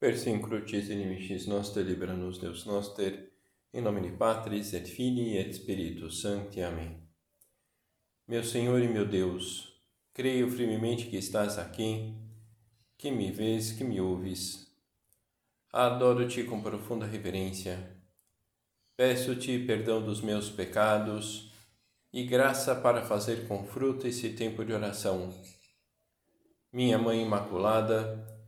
Per crucis inimicis nostre libera-nos Deus noster, em nome de Patris et Filii et Spiritus Sancti. Amém. Meu Senhor e meu Deus, creio firmemente que estás aqui, que me vês, que me ouves. Adoro-te com profunda reverência. Peço-te perdão dos meus pecados e graça para fazer com fruto esse tempo de oração. Minha Mãe Imaculada,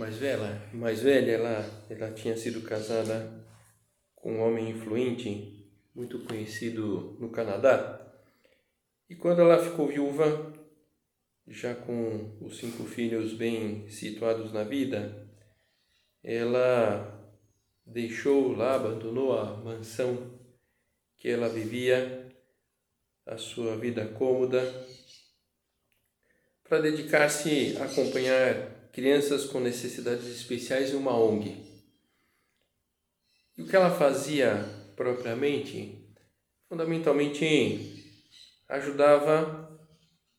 mais velha, mais velha, ela, ela tinha sido casada com um homem influente, muito conhecido no Canadá. E quando ela ficou viúva, já com os cinco filhos bem situados na vida, ela deixou lá, abandonou a mansão que ela vivia, a sua vida cômoda, para dedicar-se a acompanhar crianças com necessidades especiais em uma ONG. E o que ela fazia propriamente, fundamentalmente ajudava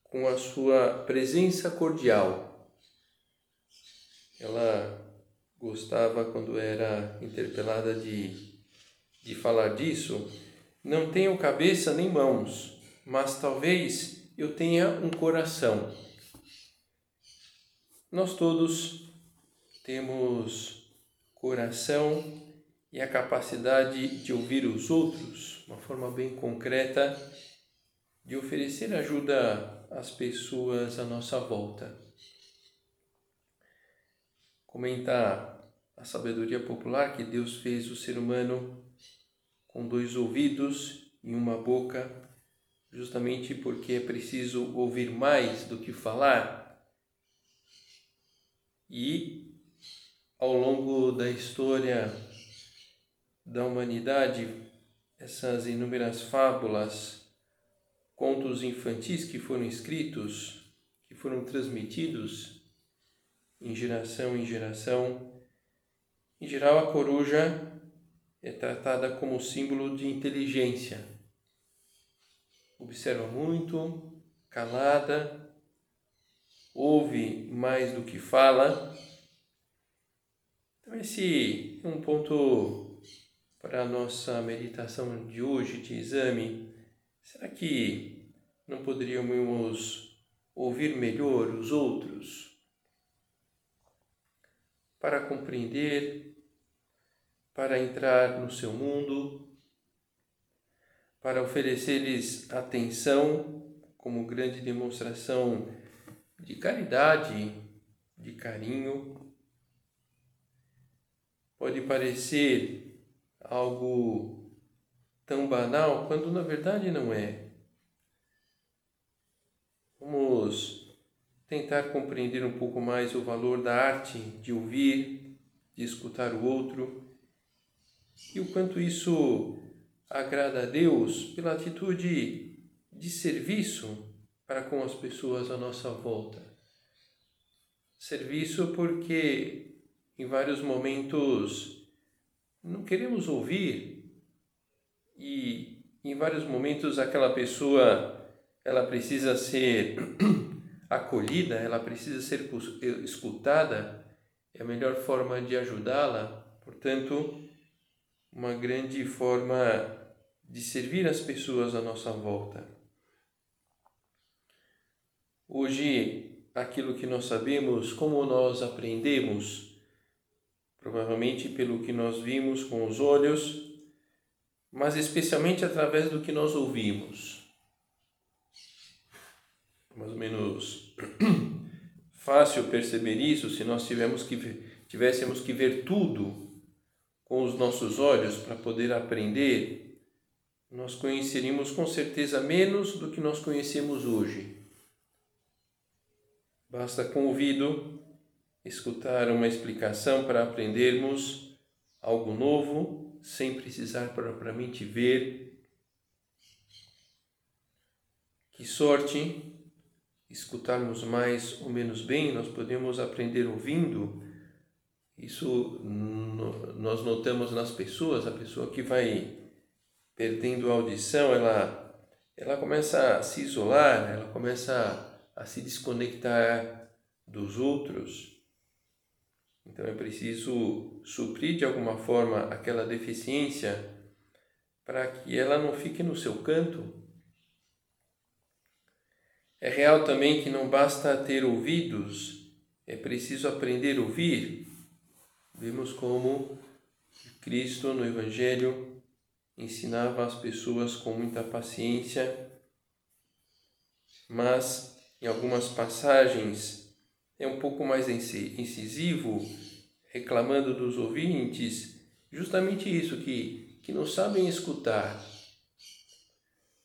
com a sua presença cordial. Ela gostava, quando era interpelada, de, de falar disso. Não tenho cabeça nem mãos, mas talvez eu tenha um coração. Nós todos temos coração e a capacidade de ouvir os outros, uma forma bem concreta de oferecer ajuda às pessoas à nossa volta. Comenta a sabedoria popular que Deus fez o ser humano com dois ouvidos e uma boca, justamente porque é preciso ouvir mais do que falar. E ao longo da história da humanidade, essas inúmeras fábulas, contos infantis que foram escritos, que foram transmitidos em geração em geração. Em geral, a coruja é tratada como símbolo de inteligência. Observa muito, calada, ouve mais do que fala. Então, esse é um ponto para a nossa meditação de hoje, de exame, será que não poderíamos ouvir melhor os outros para compreender, para entrar no seu mundo, para oferecer-lhes atenção como grande demonstração de caridade, de carinho? Pode parecer algo tão banal quando na verdade não é. Vamos tentar compreender um pouco mais o valor da arte de ouvir, de escutar o outro e o quanto isso agrada a Deus pela atitude de serviço para com as pessoas à nossa volta. Serviço porque em vários momentos não queremos ouvir e em vários momentos aquela pessoa ela precisa ser acolhida, ela precisa ser escutada, é a melhor forma de ajudá-la, portanto, uma grande forma de servir as pessoas à nossa volta. Hoje, aquilo que nós sabemos, como nós aprendemos, provavelmente pelo que nós vimos com os olhos, mas especialmente através do que nós ouvimos. Mais ou menos fácil perceber isso se nós que, tivéssemos que ver tudo com os nossos olhos para poder aprender, nós conheceríamos com certeza menos do que nós conhecemos hoje. Basta com o ouvido escutar uma explicação para aprendermos algo novo sem precisar propriamente ver. Que sorte escutarmos mais ou menos bem, nós podemos aprender ouvindo. Isso nós notamos nas pessoas, a pessoa que vai perdendo a audição, ela ela começa a se isolar, ela começa a se desconectar dos outros. Então é preciso suprir de alguma forma aquela deficiência para que ela não fique no seu canto. É real também que não basta ter ouvidos, é preciso aprender a ouvir. Vemos como Cristo no Evangelho ensinava as pessoas com muita paciência, mas em algumas passagens é um pouco mais incisivo, reclamando dos ouvintes justamente isso, que, que não sabem escutar.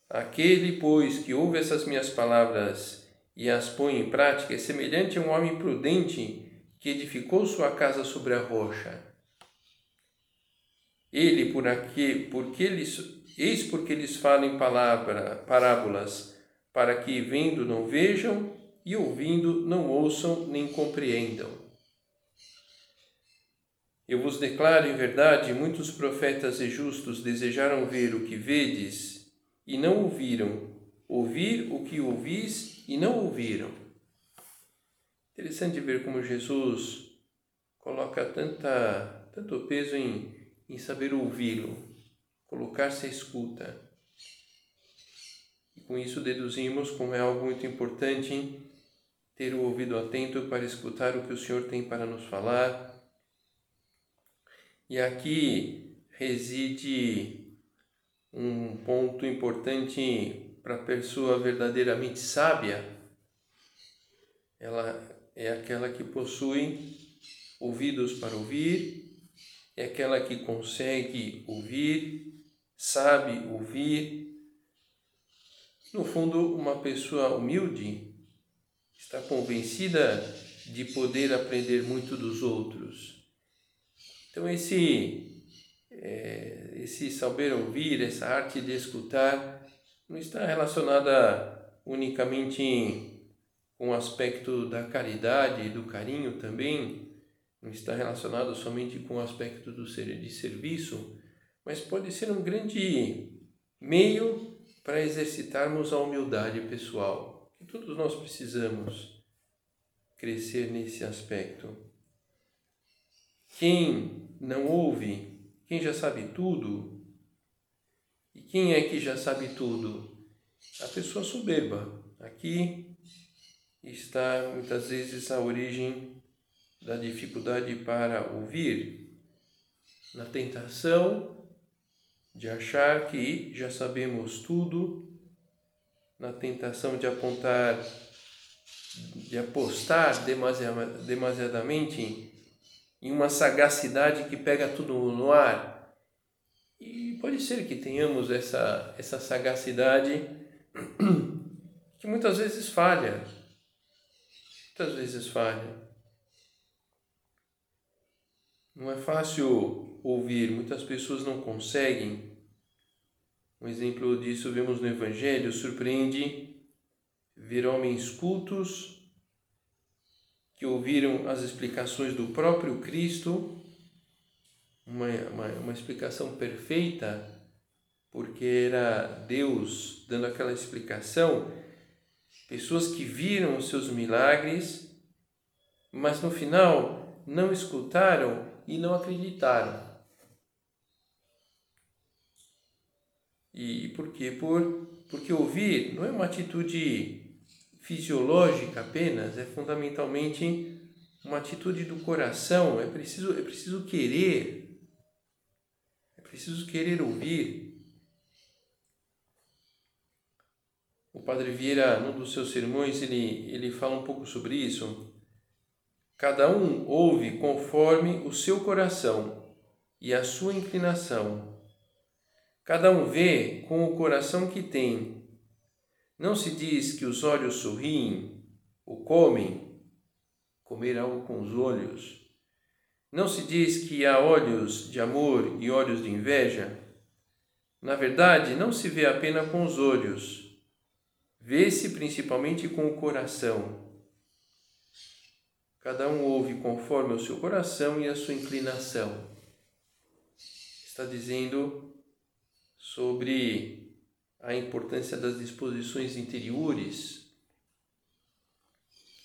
Aquele, pois, que ouve essas minhas palavras e as põe em prática é semelhante a um homem prudente que edificou sua casa sobre a rocha. Ele, por aqui, porque eles, eis porque eles falam palavra, parábolas, para que vendo não vejam e ouvindo não ouçam nem compreendam. Eu vos declaro em verdade, muitos profetas e justos desejaram ver o que vedes e não ouviram, ouvir o que ouvis e não ouviram. Interessante ver como Jesus coloca tanta, tanto peso em em saber ouvi-lo, colocar-se à escuta. Com isso deduzimos como é algo muito importante ter o ouvido atento para escutar o que o Senhor tem para nos falar. E aqui reside um ponto importante para a pessoa verdadeiramente sábia. Ela é aquela que possui ouvidos para ouvir é aquela que consegue ouvir, sabe ouvir. No fundo, uma pessoa humilde está convencida de poder aprender muito dos outros. Então, esse, é, esse saber ouvir, essa arte de escutar, não está relacionada unicamente com o aspecto da caridade do carinho também, não está relacionado somente com o aspecto do ser de serviço, mas pode ser um grande meio para exercitarmos a humildade pessoal, que todos nós precisamos crescer nesse aspecto. Quem não ouve, quem já sabe tudo, e quem é que já sabe tudo? A pessoa soberba. Aqui está muitas vezes a origem da dificuldade para ouvir, na tentação de achar que já sabemos tudo, na tentação de apontar, de apostar demasiadamente em uma sagacidade que pega tudo no ar. E pode ser que tenhamos essa, essa sagacidade que muitas vezes falha. Muitas vezes falha. Não é fácil ouvir, muitas pessoas não conseguem. Um exemplo disso vemos no Evangelho, surpreende ver homens cultos que ouviram as explicações do próprio Cristo, uma, uma, uma explicação perfeita, porque era Deus dando aquela explicação, pessoas que viram os seus milagres, mas no final não escutaram e não acreditaram. E por quê? Por, porque ouvir não é uma atitude fisiológica apenas, é fundamentalmente uma atitude do coração, é preciso, é preciso querer, é preciso querer ouvir. O Padre Vieira, num dos seus sermões, ele, ele fala um pouco sobre isso. Cada um ouve conforme o seu coração e a sua inclinação. Cada um vê com o coração que tem. Não se diz que os olhos sorriem ou comem, comer algo com os olhos. Não se diz que há olhos de amor e olhos de inveja? Na verdade, não se vê apenas com os olhos, vê-se principalmente com o coração. Cada um ouve conforme o seu coração e a sua inclinação. Está dizendo sobre a importância das disposições interiores,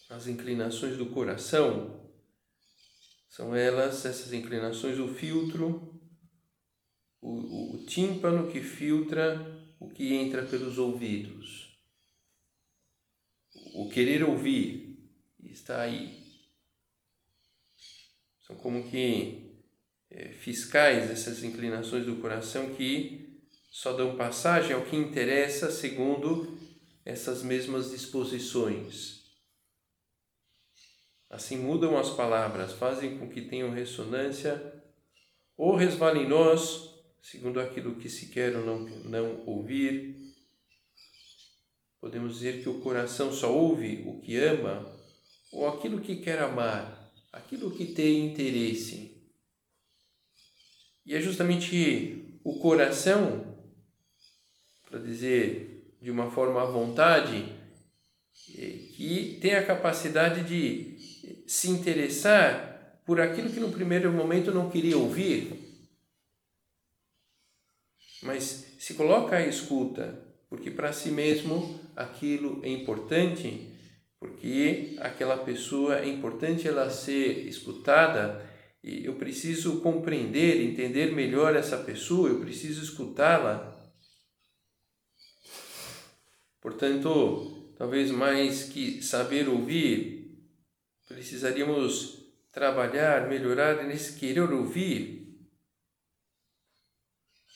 as inclinações do coração. São elas, essas inclinações, o filtro o, o, o tímpano que filtra o que entra pelos ouvidos. O querer ouvir está aí. São como que é, fiscais essas inclinações do coração que só dão passagem ao que interessa segundo essas mesmas disposições. Assim mudam as palavras, fazem com que tenham ressonância ou resvalem em nós segundo aquilo que se quer ou não, não ouvir. Podemos dizer que o coração só ouve o que ama ou aquilo que quer amar, aquilo que tem interesse. E é justamente o coração, para dizer de uma forma à vontade, eh, que tem a capacidade de se interessar por aquilo que no primeiro momento não queria ouvir, mas se coloca à escuta, porque para si mesmo aquilo é importante, porque aquela pessoa é importante ela ser escutada e eu preciso compreender, entender melhor essa pessoa, eu preciso escutá-la. Portanto, talvez mais que saber ouvir, precisaríamos trabalhar, melhorar nesse querer ouvir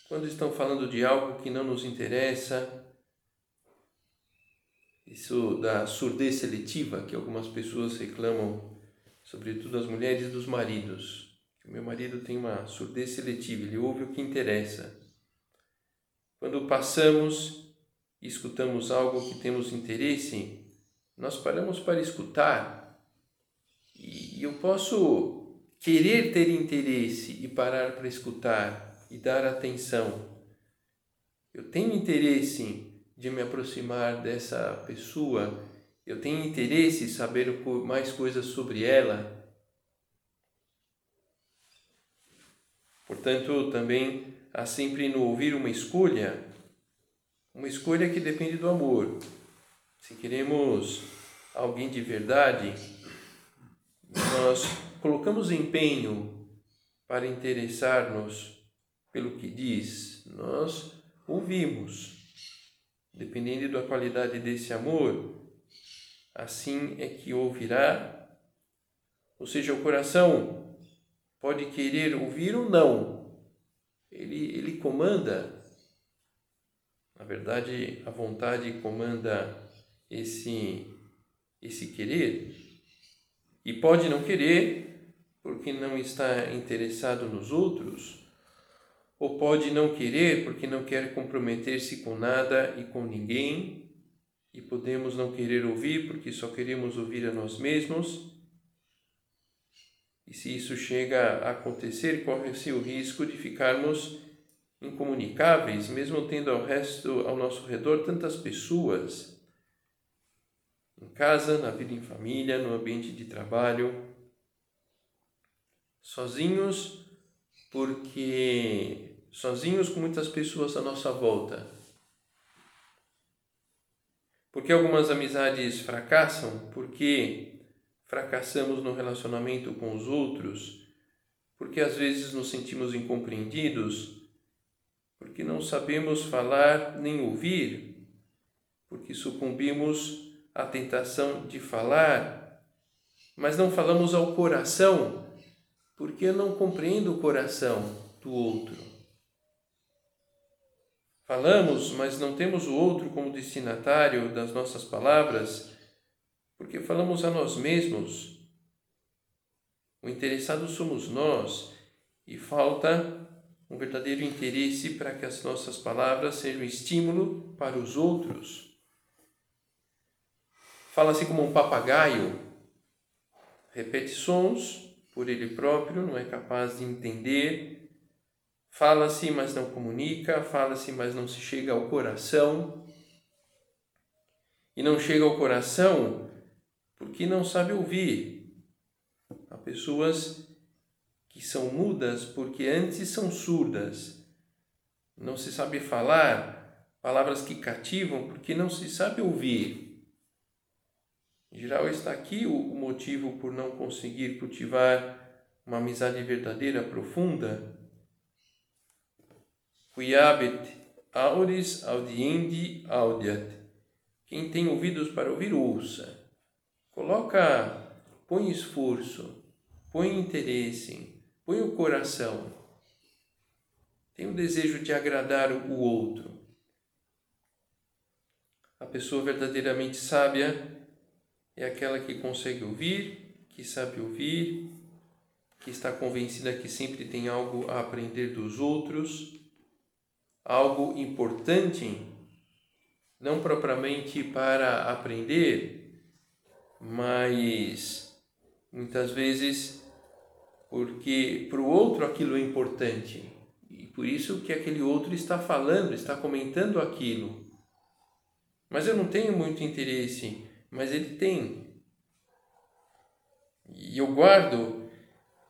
quando estão falando de algo que não nos interessa, isso da surdez seletiva que algumas pessoas reclamam, sobretudo as mulheres dos maridos. O meu marido tem uma surdez seletiva, ele ouve o que interessa. Quando passamos e escutamos algo que temos interesse, nós paramos para escutar. E eu posso querer ter interesse e parar para escutar e dar atenção. Eu tenho interesse de me aproximar dessa pessoa, eu tenho interesse em saber mais coisas sobre ela. Portanto, também há sempre no ouvir uma escolha, uma escolha que depende do amor. Se queremos alguém de verdade, nós colocamos empenho para interessar-nos pelo que diz, nós ouvimos. Dependendo da qualidade desse amor, assim é que ouvirá. Ou seja, o coração pode querer ouvir ou não. Ele, ele comanda. Na verdade, a vontade comanda esse, esse querer. E pode não querer porque não está interessado nos outros ou pode não querer porque não quer comprometer-se com nada e com ninguém, e podemos não querer ouvir porque só queremos ouvir a nós mesmos. E se isso chega a acontecer, corre-se o risco de ficarmos incomunicáveis, mesmo tendo ao resto ao nosso redor tantas pessoas em casa, na vida em família, no ambiente de trabalho, sozinhos porque sozinhos com muitas pessoas à nossa volta. Porque algumas amizades fracassam? Porque fracassamos no relacionamento com os outros? Porque às vezes nos sentimos incompreendidos? Porque não sabemos falar nem ouvir? Porque sucumbimos à tentação de falar, mas não falamos ao coração porque eu não compreendo o coração do outro. Falamos, mas não temos o outro como destinatário das nossas palavras, porque falamos a nós mesmos. O interessado somos nós e falta um verdadeiro interesse para que as nossas palavras sejam estímulo para os outros. Fala-se como um papagaio, repete sons por ele próprio, não é capaz de entender. Fala-se, mas não comunica, fala-se, mas não se chega ao coração. E não chega ao coração porque não sabe ouvir. Há pessoas que são mudas porque antes são surdas. Não se sabe falar palavras que cativam porque não se sabe ouvir. Em geral, está aqui o motivo por não conseguir cultivar uma amizade verdadeira, profunda. Quiabit auris audiendi audiat. Quem tem ouvidos para ouvir, ouça. Coloca, põe esforço, põe interesse, põe o coração. Tem o desejo de agradar o outro. A pessoa verdadeiramente sábia é aquela que consegue ouvir, que sabe ouvir, que está convencida que sempre tem algo a aprender dos outros, algo importante, não propriamente para aprender, mas muitas vezes porque para o outro aquilo é importante e por isso que aquele outro está falando, está comentando aquilo. Mas eu não tenho muito interesse mas ele tem. E eu guardo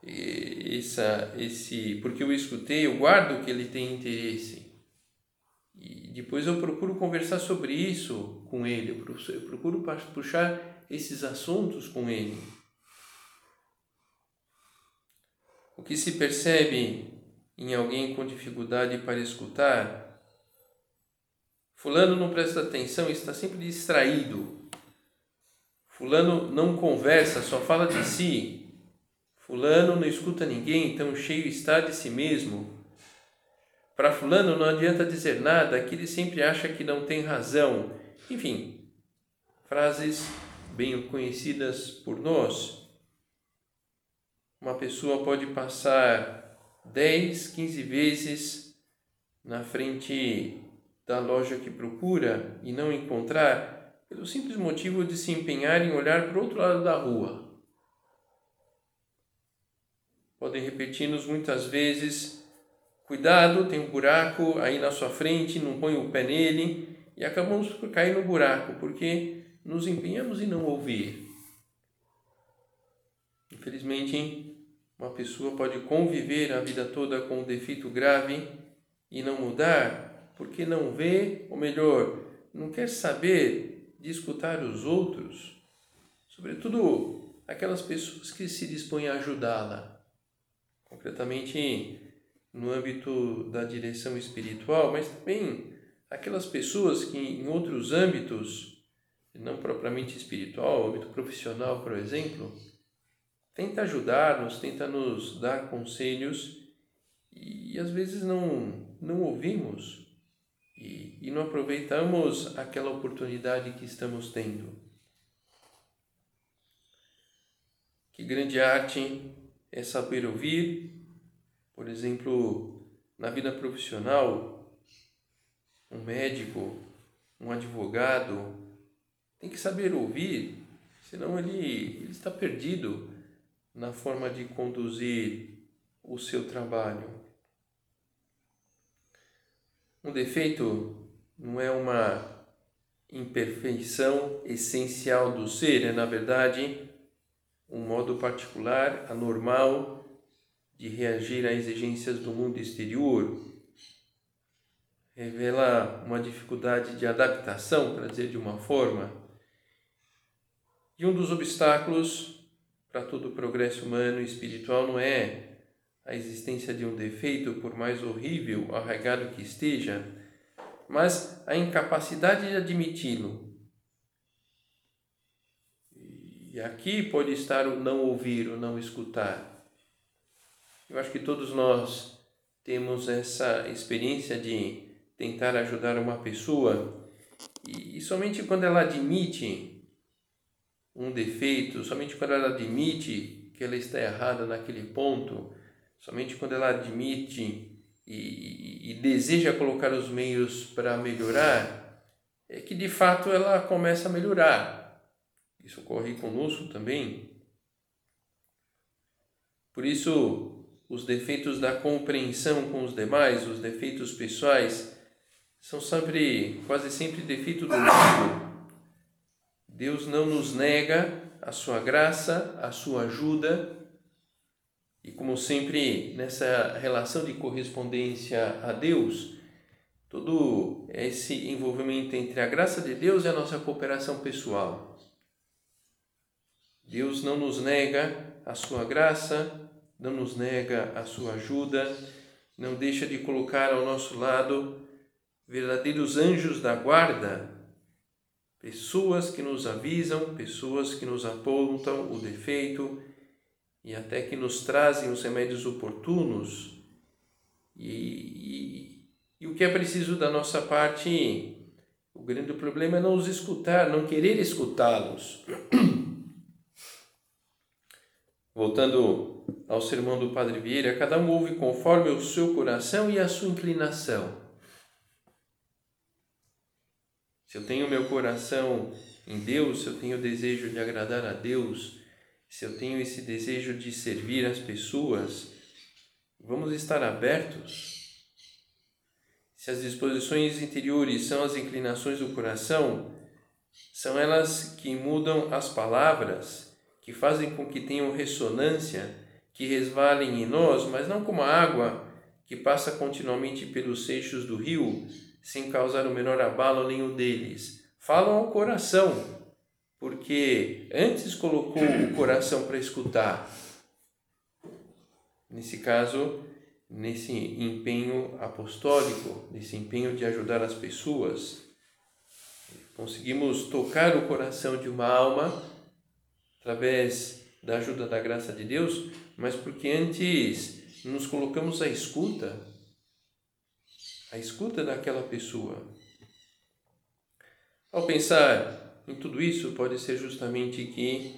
essa, esse, porque eu escutei, eu guardo que ele tem interesse. E depois eu procuro conversar sobre isso com ele, eu procuro puxar esses assuntos com ele. O que se percebe em alguém com dificuldade para escutar? Fulano não presta atenção, está sempre distraído. Fulano não conversa, só fala de si. Fulano não escuta ninguém, tão cheio está de si mesmo. Para Fulano não adianta dizer nada, que ele sempre acha que não tem razão. Enfim, frases bem conhecidas por nós. Uma pessoa pode passar 10, 15 vezes na frente da loja que procura e não encontrar pelo simples motivo de se empenhar em olhar para o outro lado da rua. Podem repetir-nos muitas vezes: cuidado, tem um buraco aí na sua frente, não põe o pé nele, e acabamos por cair no buraco, porque nos empenhamos em não ouvir. Infelizmente, uma pessoa pode conviver a vida toda com um defeito grave e não mudar, porque não vê, ou melhor, não quer saber de escutar os outros, sobretudo aquelas pessoas que se dispõem a ajudá-la, concretamente no âmbito da direção espiritual, mas também aquelas pessoas que em outros âmbitos, não propriamente espiritual, âmbito profissional, por exemplo, tenta ajudar-nos, tenta nos dar conselhos e às vezes não não ouvimos e, e não aproveitamos aquela oportunidade que estamos tendo. Que grande arte é saber ouvir, por exemplo, na vida profissional, um médico, um advogado, tem que saber ouvir, senão ele, ele está perdido na forma de conduzir o seu trabalho. Um defeito não é uma imperfeição essencial do ser, é na verdade um modo particular, anormal de reagir a exigências do mundo exterior. Revela uma dificuldade de adaptação, para dizer de uma forma. E um dos obstáculos para todo o progresso humano e espiritual não é a existência de um defeito, por mais horrível, arraigado que esteja, mas a incapacidade de admiti-lo. E aqui pode estar o não ouvir, o não escutar. Eu acho que todos nós temos essa experiência de tentar ajudar uma pessoa e, e somente quando ela admite um defeito, somente quando ela admite que ela está errada naquele ponto, Somente quando ela admite e, e, deseja colocar os meios para melhorar, é que de fato ela começa a melhorar. Isso ocorre conosco também. Por isso, os defeitos da compreensão com os demais, os defeitos pessoais, são sempre, quase sempre defeito do mundo. Deus não nos nega a sua graça, a sua ajuda, e como sempre nessa relação de correspondência a Deus, todo esse envolvimento entre a graça de Deus e a nossa cooperação pessoal. Deus não nos nega a sua graça, não nos nega a sua ajuda, não deixa de colocar ao nosso lado verdadeiros anjos da guarda, pessoas que nos avisam, pessoas que nos apontam o defeito e até que nos trazem os remédios oportunos. E, e, e o que é preciso da nossa parte, o grande problema é não os escutar, não querer escutá-los. Voltando ao sermão do Padre Vieira, cada um ouve conforme o seu coração e a sua inclinação. Se eu tenho meu coração em Deus, se eu tenho o desejo de agradar a Deus, se eu tenho esse desejo de servir as pessoas, vamos estar abertos. Se as disposições interiores são as inclinações do coração, são elas que mudam as palavras que fazem com que tenham ressonância, que resvalem em nós, mas não como a água que passa continuamente pelos seixos do rio, sem causar o menor abalo nenhum deles. Falam ao coração, porque antes colocou o coração para escutar. Nesse caso, nesse empenho apostólico, nesse empenho de ajudar as pessoas, conseguimos tocar o coração de uma alma através da ajuda da graça de Deus, mas porque antes nos colocamos à escuta, à escuta daquela pessoa. Ao pensar em tudo isso, pode ser justamente que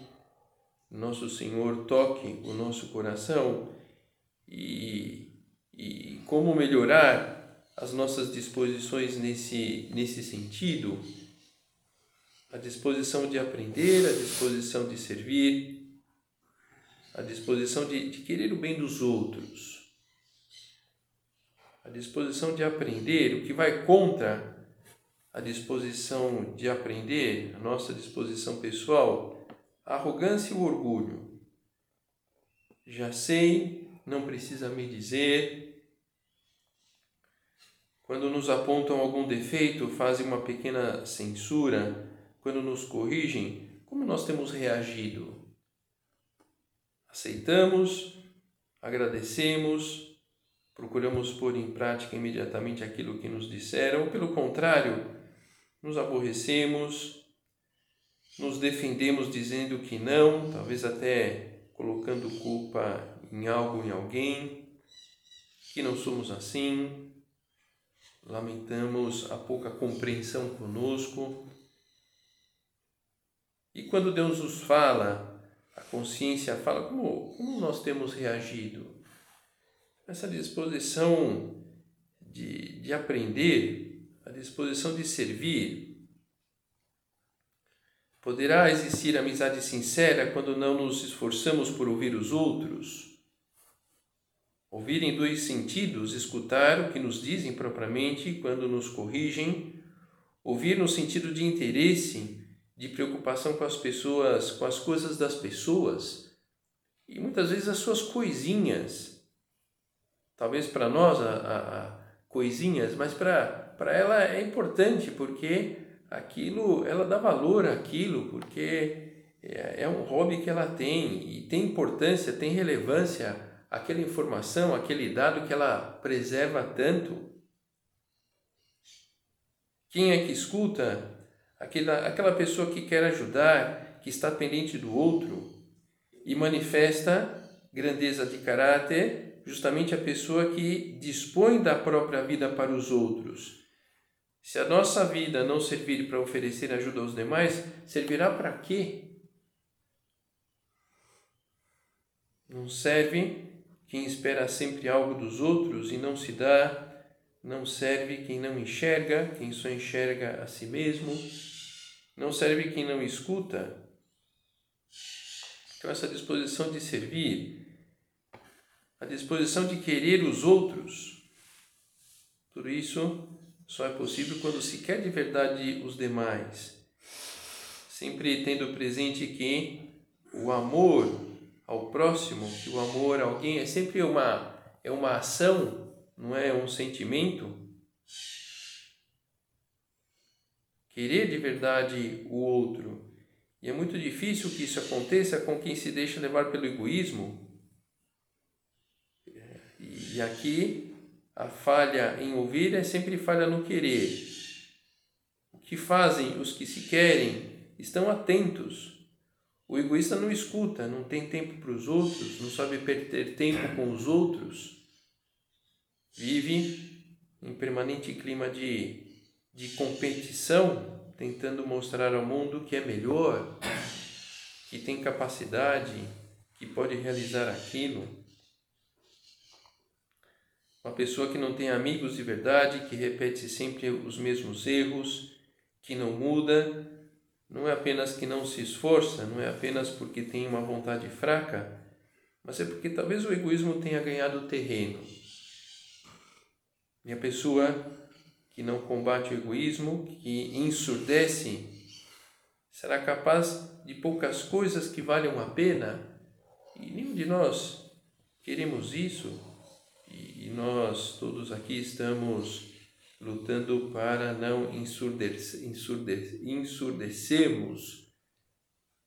nosso Senhor toque o nosso coração e, e como melhorar as nossas disposições nesse, nesse sentido a disposição de aprender, a disposição de servir, a disposição de, de querer o bem dos outros, a disposição de aprender, o que vai contra a disposição de aprender, a nossa disposição pessoal, a arrogância e o orgulho. Já sei, não precisa me dizer. Quando nos apontam algum defeito, fazem uma pequena censura, quando nos corrigem, como nós temos reagido? Aceitamos, agradecemos, procuramos pôr em prática imediatamente aquilo que nos disseram, pelo contrário, nos aborrecemos, nos defendemos dizendo que não, talvez até colocando culpa em algo, em alguém, que não somos assim, lamentamos a pouca compreensão conosco. E quando Deus nos fala, a consciência fala, como, como nós temos reagido? Essa disposição de, de aprender, a disposição de servir. Poderá existir amizade sincera quando não nos esforçamos por ouvir os outros? Ouvir em dois sentidos, escutar o que nos dizem propriamente quando nos corrigem, ouvir no sentido de interesse de preocupação com as pessoas, com as coisas das pessoas e muitas vezes as suas coisinhas. Talvez para nós a, a, a coisinhas, mas para ela é importante porque aquilo, ela dá valor àquilo, porque é, é um hobby que ela tem e tem importância, tem relevância aquela informação, aquele dado que ela preserva tanto. Quem é que escuta aquela, aquela pessoa que quer ajudar, que está pendente do outro e manifesta grandeza de caráter, justamente a pessoa que dispõe da própria vida para os outros. Se a nossa vida não servir para oferecer ajuda aos demais, servirá para quê? Não serve quem espera sempre algo dos outros e não se dá não serve quem não enxerga, quem só enxerga a si mesmo. Não serve quem não escuta. Então, essa disposição de servir a disposição de querer os outros. Tudo isso só é possível quando se quer de verdade os demais, sempre tendo presente que o amor ao próximo, que o amor a alguém é sempre uma é uma ação, não é um sentimento. Querer de verdade o outro. E é muito difícil que isso aconteça com quem se deixa levar pelo egoísmo. E aqui a falha em ouvir é sempre falha no querer. O que fazem os que se querem estão atentos o egoísta não escuta, não tem tempo para os outros, não sabe perder tempo com os outros. Vive em permanente clima de, de competição, tentando mostrar ao mundo que é melhor, que tem capacidade, que pode realizar aquilo. Uma pessoa que não tem amigos de verdade, que repete sempre os mesmos erros, que não muda, não é apenas que não se esforça, não é apenas porque tem uma vontade fraca, mas é porque talvez o egoísmo tenha ganhado terreno. E a pessoa que não combate o egoísmo, que ensurdece, será capaz de poucas coisas que valham a pena. E nenhum de nós queremos isso. E nós todos aqui estamos lutando para não ensurdece, ensurdece, ensurdecermos.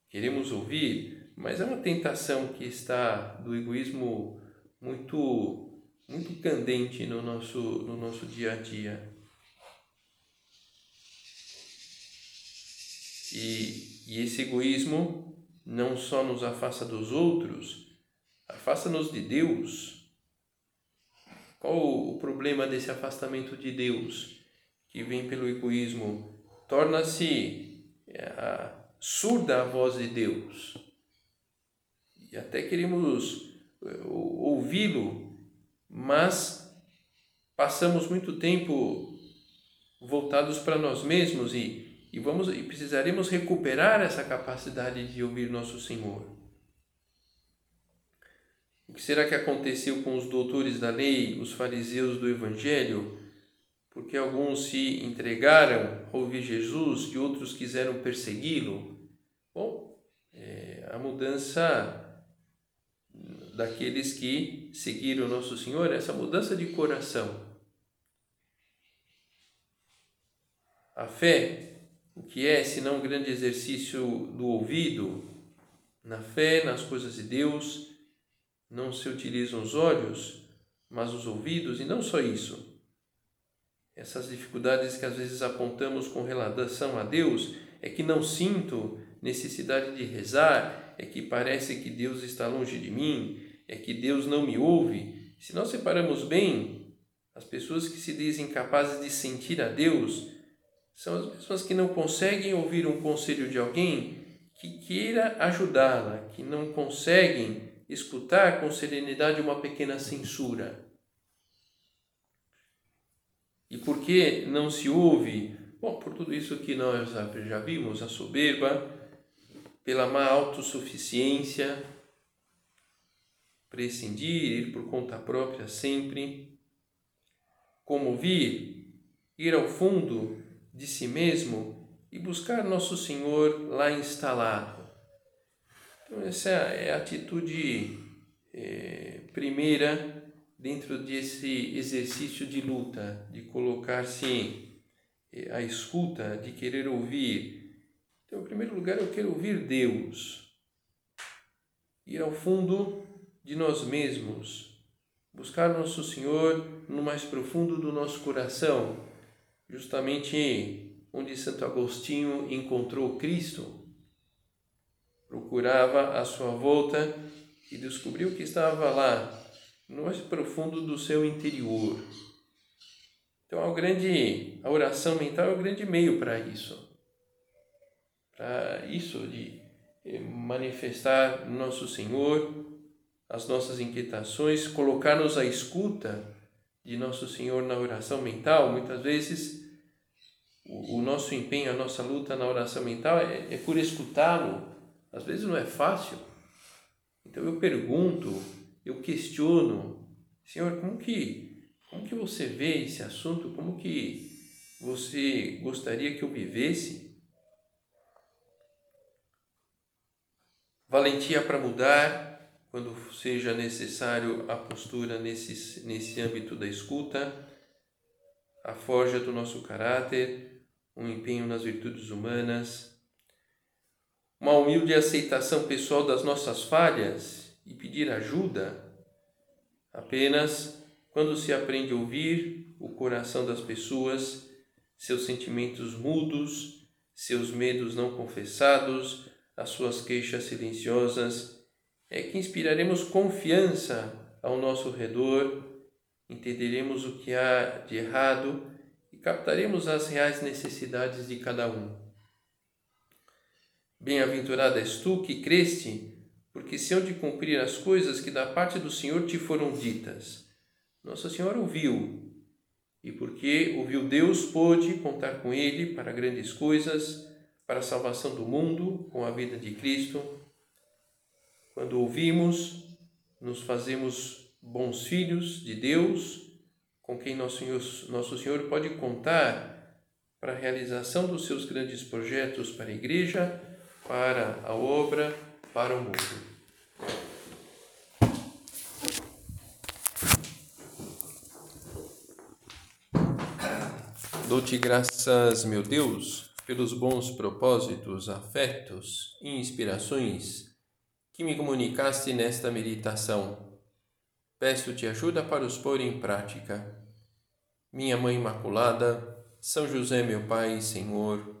Queremos ouvir, mas é uma tentação que está do egoísmo muito muito candente no nosso no nosso dia a dia. E, e esse egoísmo não só nos afasta dos outros, afasta-nos de Deus qual o problema desse afastamento de Deus que vem pelo egoísmo? Torna-se é, surda a voz de Deus. E até queremos é, ouvi-lo, mas passamos muito tempo voltados para nós mesmos e, e vamos e precisaremos recuperar essa capacidade de ouvir nosso Senhor. O que será que aconteceu com os doutores da lei, os fariseus do Evangelho? Porque alguns se entregaram a ouvir Jesus e outros quiseram persegui-lo? Bom, é, a mudança daqueles que seguiram Nosso Senhor, essa mudança de coração. A fé, o que é senão um grande exercício do ouvido, na fé, nas coisas de Deus, não se utilizam os olhos, mas os ouvidos, e não só isso. Essas dificuldades que às vezes apontamos com relação a Deus é que não sinto necessidade de rezar, é que parece que Deus está longe de mim, é que Deus não me ouve. Se nós separamos bem, as pessoas que se dizem capazes de sentir a Deus são as pessoas que não conseguem ouvir um conselho de alguém que queira ajudá-la, que não conseguem escutar com serenidade uma pequena censura. E por que não se ouve? Bom, por tudo isso que nós já vimos, a soberba, pela má autossuficiência, prescindir, ir por conta própria sempre, como vir, ir ao fundo de si mesmo e buscar Nosso Senhor lá instalado então, essa é a atitude é, primeira dentro desse exercício de luta, de colocar-se é, à escuta, de querer ouvir. Então, em primeiro lugar, eu quero ouvir Deus, ir ao fundo de nós mesmos, buscar Nosso Senhor no mais profundo do nosso coração, justamente onde Santo Agostinho encontrou Cristo procurava a sua volta e descobriu que estava lá, no mais profundo do seu interior. Então, a, grande, a oração mental é o grande meio para isso. Para isso de eh, manifestar nosso Senhor, as nossas inquietações, colocar-nos à escuta de nosso Senhor na oração mental. Muitas vezes, o, o nosso empenho, a nossa luta na oração mental é, é por escutá-lo às vezes não é fácil. Então eu pergunto, eu questiono, Senhor, como que, como que você vê esse assunto? Como que você gostaria que eu vivesse? Valentia para mudar quando seja necessário a postura nesse, nesse âmbito da escuta, a forja do nosso caráter, um empenho nas virtudes humanas, uma humilde aceitação pessoal das nossas falhas e pedir ajuda apenas quando se aprende a ouvir o coração das pessoas, seus sentimentos mudos, seus medos não confessados, as suas queixas silenciosas é que inspiraremos confiança ao nosso redor, entenderemos o que há de errado e captaremos as reais necessidades de cada um. Bem-aventurada és tu que creste, porque se hão de cumprir as coisas que da parte do Senhor te foram ditas. Nossa Senhora ouviu, e porque ouviu Deus, pôde contar com Ele para grandes coisas, para a salvação do mundo, com a vida de Cristo quando ouvimos, nos fazemos bons filhos de Deus, com quem nosso Senhor, nosso Senhor pode contar para a realização dos seus grandes projetos para a igreja, para a obra, para o mundo. Dou-te graças, meu Deus, pelos bons propósitos, afetos e inspirações que me comunicaste nesta meditação. Peço-te ajuda para os pôr em prática. Minha Mãe Imaculada, São José, meu Pai e Senhor,